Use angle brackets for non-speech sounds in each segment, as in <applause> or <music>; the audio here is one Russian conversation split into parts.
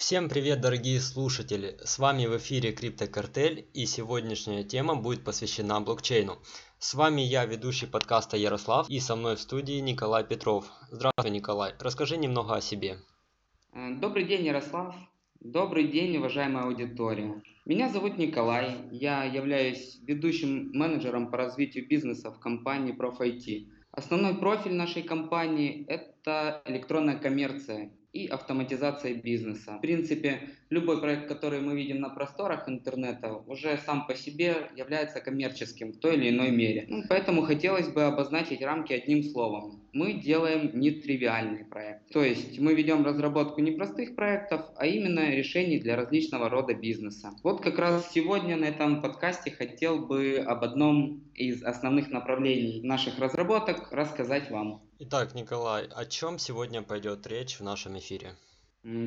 Всем привет, дорогие слушатели! С вами в эфире Криптокартель и сегодняшняя тема будет посвящена блокчейну. С вами я, ведущий подкаста Ярослав, и со мной в студии Николай Петров. Здравствуй, Николай. Расскажи немного о себе. Э, добрый день, Ярослав. Добрый день, уважаемая аудитория. Меня зовут Николай. Я являюсь ведущим менеджером по развитию бизнеса в компании ProfIT. Основной профиль нашей компании – это электронная коммерция и автоматизация бизнеса. В принципе, любой проект, который мы видим на просторах интернета, уже сам по себе является коммерческим в той или иной мере. Ну, поэтому хотелось бы обозначить рамки одним словом. Мы делаем нетривиальный проект. То есть мы ведем разработку не простых проектов, а именно решений для различного рода бизнеса. Вот как раз сегодня на этом подкасте хотел бы об одном из основных направлений наших разработок рассказать вам. Итак, Николай, о чем сегодня пойдет речь в нашем эфире?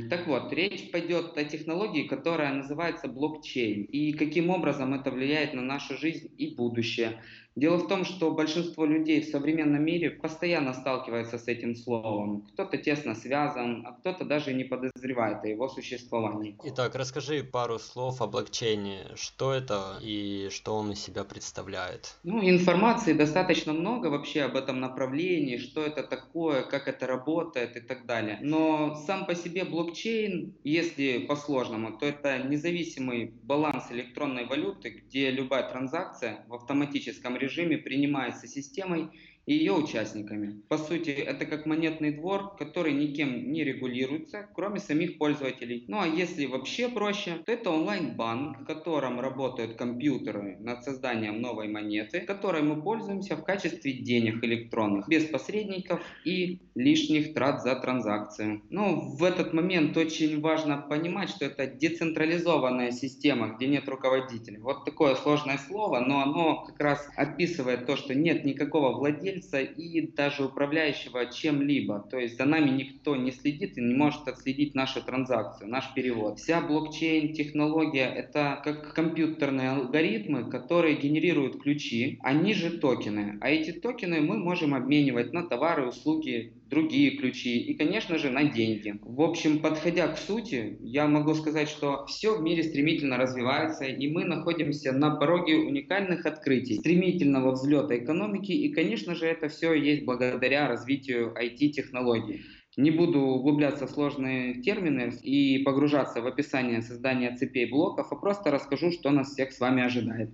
Так вот, речь пойдет о технологии, которая называется блокчейн, и каким образом это влияет на нашу жизнь и будущее. Дело в том, что большинство людей в современном мире постоянно сталкивается с этим словом. Кто-то тесно связан, а кто-то даже не подозревает о его существовании. Итак, расскажи пару слов о блокчейне. Что это и что он из себя представляет? Ну, информации достаточно много вообще об этом направлении, что это такое, как это работает и так далее. Но сам по себе блокчейн, если по-сложному, то это независимый баланс электронной валюты, где любая транзакция в автоматическом режиме принимается системой и ее участниками. По сути, это как монетный двор, который никем не регулируется, кроме самих пользователей. Ну а если вообще проще, то это онлайн-банк, в котором работают компьютеры над созданием новой монеты, которой мы пользуемся в качестве денег электронных, без посредников и лишних трат за транзакцию. Ну, в этот момент очень важно понимать, что это децентрализованная система, где нет руководителя. Вот такое сложное слово, но оно как раз описывает то, что нет никакого владельца, владельца и даже управляющего чем-либо. То есть за нами никто не следит и не может отследить нашу транзакцию, наш перевод. Вся блокчейн-технология — это как компьютерные алгоритмы, которые генерируют ключи, они же токены. А эти токены мы можем обменивать на товары, услуги, другие ключи и, конечно же, на деньги. В общем, подходя к сути, я могу сказать, что все в мире стремительно развивается, и мы находимся на пороге уникальных открытий, стремительного взлета экономики, и, конечно же, это все есть благодаря развитию IT-технологий. Не буду углубляться в сложные термины и погружаться в описание создания цепей блоков, а просто расскажу, что нас всех с вами ожидает.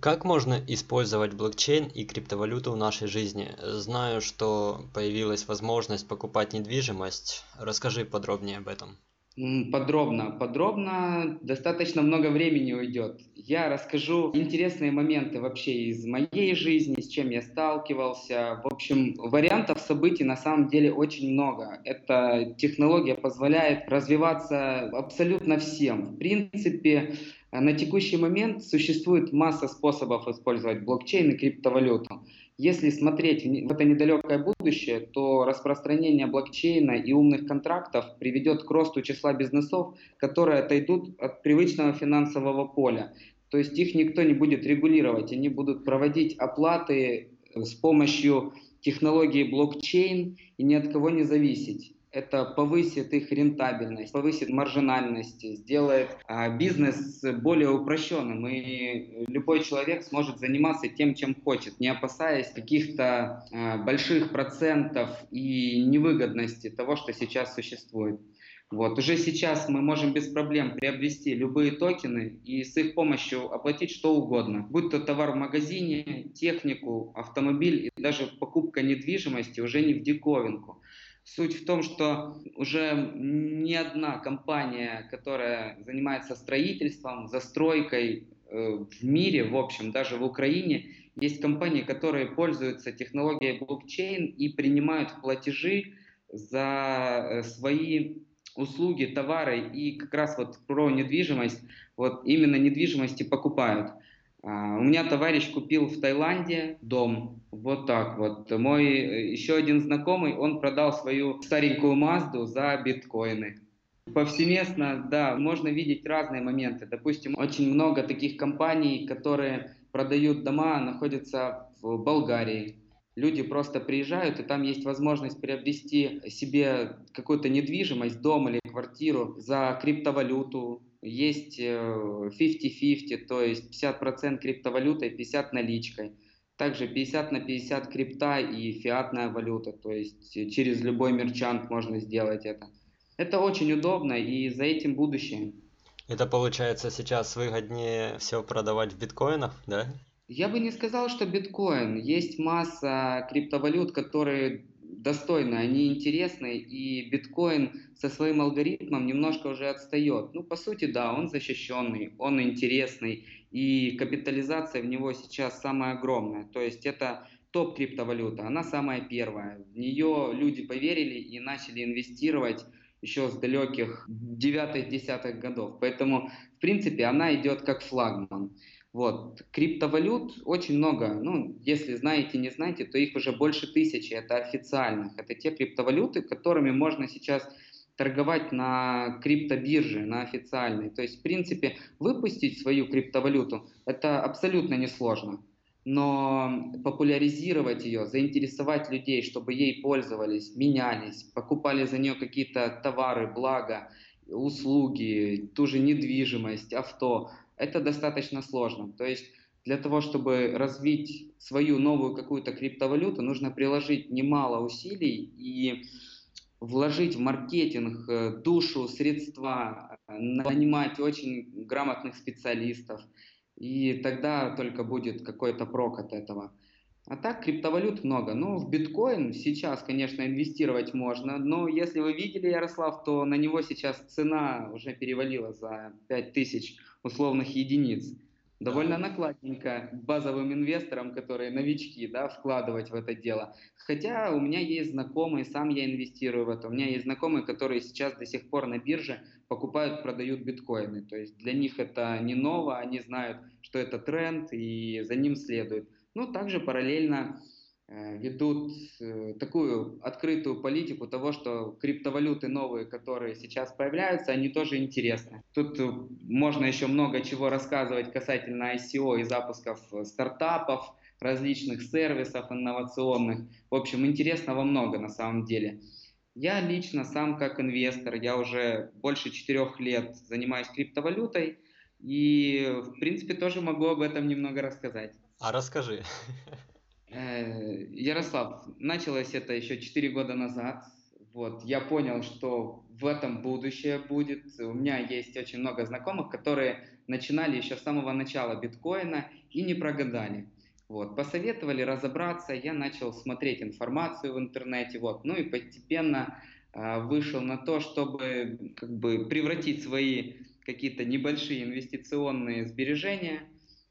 Как можно использовать блокчейн и криптовалюту в нашей жизни? Знаю, что появилась возможность покупать недвижимость. Расскажи подробнее об этом. Подробно, подробно, достаточно много времени уйдет. Я расскажу интересные моменты вообще из моей жизни, с чем я сталкивался. В общем, вариантов событий на самом деле очень много. Эта технология позволяет развиваться абсолютно всем. В принципе, на текущий момент существует масса способов использовать блокчейн и криптовалюту. Если смотреть в это недалекое будущее, то распространение блокчейна и умных контрактов приведет к росту числа бизнесов, которые отойдут от привычного финансового поля. То есть их никто не будет регулировать, они будут проводить оплаты с помощью технологии блокчейн и ни от кого не зависеть это повысит их рентабельность, повысит маржинальность, сделает а, бизнес более упрощенным, и любой человек сможет заниматься тем, чем хочет, не опасаясь каких-то а, больших процентов и невыгодности того, что сейчас существует. Вот. Уже сейчас мы можем без проблем приобрести любые токены и с их помощью оплатить что угодно. Будь то товар в магазине, технику, автомобиль и даже покупка недвижимости уже не в диковинку. Суть в том, что уже ни одна компания, которая занимается строительством, застройкой э, в мире, в общем, даже в Украине, есть компании, которые пользуются технологией блокчейн и принимают платежи за э, свои услуги, товары и как раз вот про недвижимость, вот именно недвижимости покупают. А, у меня товарищ купил в Таиланде дом, вот так вот. Мой э, еще один знакомый, он продал свою старенькую Мазду за биткоины. Повсеместно, да, можно видеть разные моменты. Допустим, очень много таких компаний, которые продают дома, находятся в Болгарии, Люди просто приезжают, и там есть возможность приобрести себе какую-то недвижимость, дом или квартиру за криптовалюту. Есть 50-50, э, то есть 50% криптовалютой, 50% наличкой. Также 50 на 50 крипта и фиатная валюта, то есть через любой мерчант можно сделать это. Это очень удобно и за этим будущее. Это получается сейчас выгоднее все продавать в биткоинах, да? Я бы не сказал, что биткоин. Есть масса криптовалют, которые достойны, они интересны, и биткоин со своим алгоритмом немножко уже отстает. Ну, по сути, да, он защищенный, он интересный, и капитализация в него сейчас самая огромная. То есть это топ криптовалюта, она самая первая. В нее люди поверили и начали инвестировать еще с далеких 9-10 годов. Поэтому, в принципе, она идет как флагман. Вот. Криптовалют очень много. Ну, если знаете, не знаете, то их уже больше тысячи. Это официальных. Это те криптовалюты, которыми можно сейчас торговать на криптобирже, на официальной. То есть, в принципе, выпустить свою криптовалюту – это абсолютно несложно. Но популяризировать ее, заинтересовать людей, чтобы ей пользовались, менялись, покупали за нее какие-то товары, блага, услуги, ту же недвижимость, авто – это достаточно сложно. То есть для того, чтобы развить свою новую какую-то криптовалюту, нужно приложить немало усилий и вложить в маркетинг э, душу, средства, э, нанимать очень грамотных специалистов, и тогда только будет какой-то прок от этого. А так криптовалют много. Ну, в биткоин сейчас, конечно, инвестировать можно, но если вы видели, Ярослав, то на него сейчас цена уже перевалила за 5000 условных единиц. Довольно накладненько базовым инвесторам, которые новички, да, вкладывать в это дело. Хотя у меня есть знакомые, сам я инвестирую в это, у меня есть знакомые, которые сейчас до сих пор на бирже покупают, продают биткоины. То есть для них это не ново, они знают, что это тренд и за ним следуют. Ну, также параллельно ведут э, такую открытую политику того, что криптовалюты новые, которые сейчас появляются, они тоже интересны. Тут э, можно еще много чего рассказывать касательно ICO и запусков стартапов, различных сервисов инновационных. В общем, интересного много на самом деле. Я лично сам как инвестор, я уже больше четырех лет занимаюсь криптовалютой и, в принципе, тоже могу об этом немного рассказать. А расскажи. <laughs> Э, Ярослав, началось это еще 4 года назад. Вот, я понял, что в этом будущее будет. У меня есть очень много знакомых, которые начинали еще с самого начала биткоина и не прогадали. Вот, посоветовали разобраться, я начал смотреть информацию в интернете, вот, ну и постепенно э, вышел на то, чтобы как бы превратить свои какие-то небольшие инвестиционные сбережения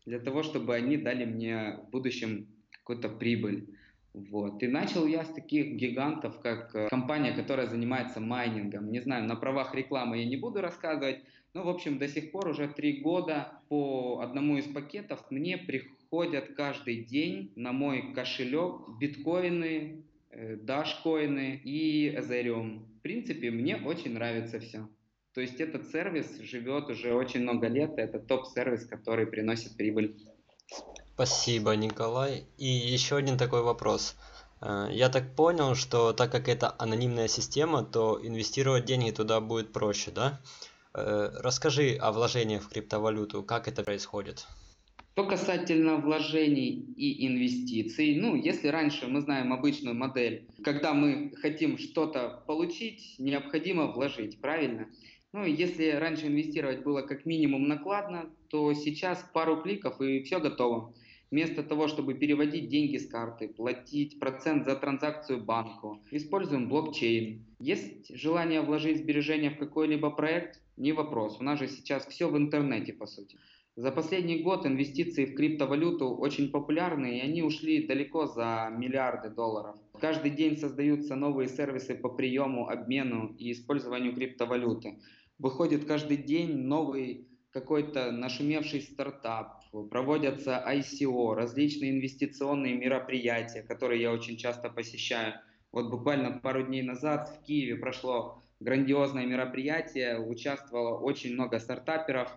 для того, чтобы они дали мне в будущем какую-то прибыль. Вот. И начал я с таких гигантов, как э, компания, которая занимается майнингом. Не знаю, на правах рекламы я не буду рассказывать, но, в общем, до сих пор уже три года по одному из пакетов мне приходят каждый день на мой кошелек биткоины, э, дашкоины и Ethereum. В принципе, мне очень нравится все. То есть этот сервис живет уже очень много лет, это топ-сервис, который приносит прибыль. Спасибо, Николай. И еще один такой вопрос. Э, я так понял, что так как это анонимная система, то инвестировать деньги туда будет проще, да? Э, расскажи о вложениях в криптовалюту, как это происходит? Что касательно вложений и инвестиций, ну, если раньше мы знаем обычную модель, когда мы хотим что-то получить, необходимо вложить, правильно? Ну, если раньше инвестировать было как минимум накладно, то сейчас пару кликов и все готово. Вместо того, чтобы переводить деньги с карты, платить процент за транзакцию банку, используем блокчейн. Есть желание вложить сбережения в какой-либо проект? Не вопрос. У нас же сейчас все в интернете, по сути. За последний год инвестиции в криптовалюту очень популярны, и они ушли далеко за миллиарды долларов. Каждый день создаются новые сервисы по приему, обмену и использованию криптовалюты. Выходит каждый день новый какой-то нашумевший стартап, проводятся ICO, различные инвестиционные мероприятия, которые я очень часто посещаю. Вот буквально пару дней назад в Киеве прошло грандиозное мероприятие, участвовало очень много стартаперов,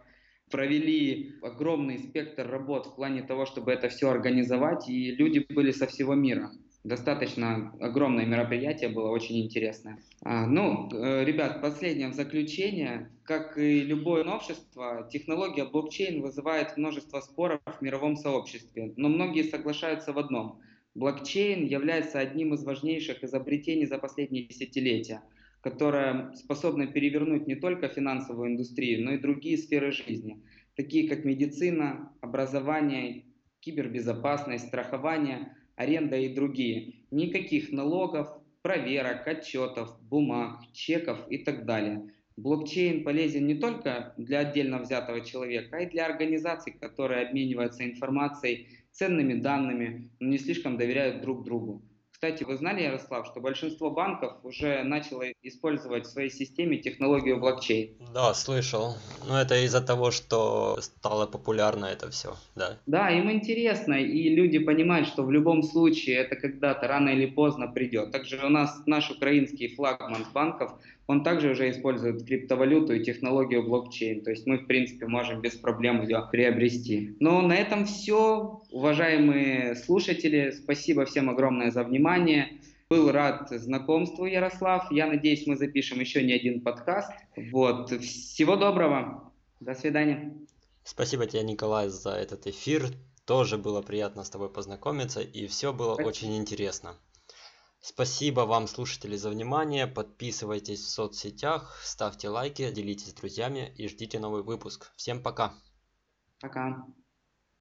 провели огромный спектр работ в плане того, чтобы это все организовать, и люди были со всего мира. Достаточно огромное мероприятие было, очень интересное. А, ну, э, ребят, последнее в заключение. Как и любое новшество, технология блокчейн вызывает множество споров в мировом сообществе, но многие соглашаются в одном. Блокчейн является одним из важнейших изобретений за последние десятилетия, которое способно перевернуть не только финансовую индустрию, но и другие сферы жизни, такие как медицина, образование, кибербезопасность, страхование – аренда и другие. Никаких налогов, проверок, отчетов, бумаг, чеков и так далее. Блокчейн полезен не только для отдельно взятого человека, а и для организаций, которые обмениваются информацией, ценными данными, но не слишком доверяют друг другу. Кстати, вы знали, Ярослав, что большинство банков уже начало использовать в своей системе технологию блокчейн? Да, слышал. Но это из-за того, что стало популярно это все, да? Да, им интересно, и люди понимают, что в любом случае это когда-то рано или поздно придет. Также у нас наш украинский флагман банков – он также уже использует криптовалюту и технологию блокчейн. То есть мы, в принципе, можем без проблем ее приобрести. Но на этом все. Уважаемые слушатели, спасибо всем огромное за внимание. Был рад знакомству, Ярослав. Я надеюсь, мы запишем еще не один подкаст. Вот. Всего доброго. До свидания. Спасибо тебе, Николай, за этот эфир. Тоже было приятно с тобой познакомиться, и все было Спасибо. очень интересно. Спасибо вам, слушатели, за внимание. Подписывайтесь в соцсетях, ставьте лайки, делитесь с друзьями и ждите новый выпуск. Всем пока. Пока.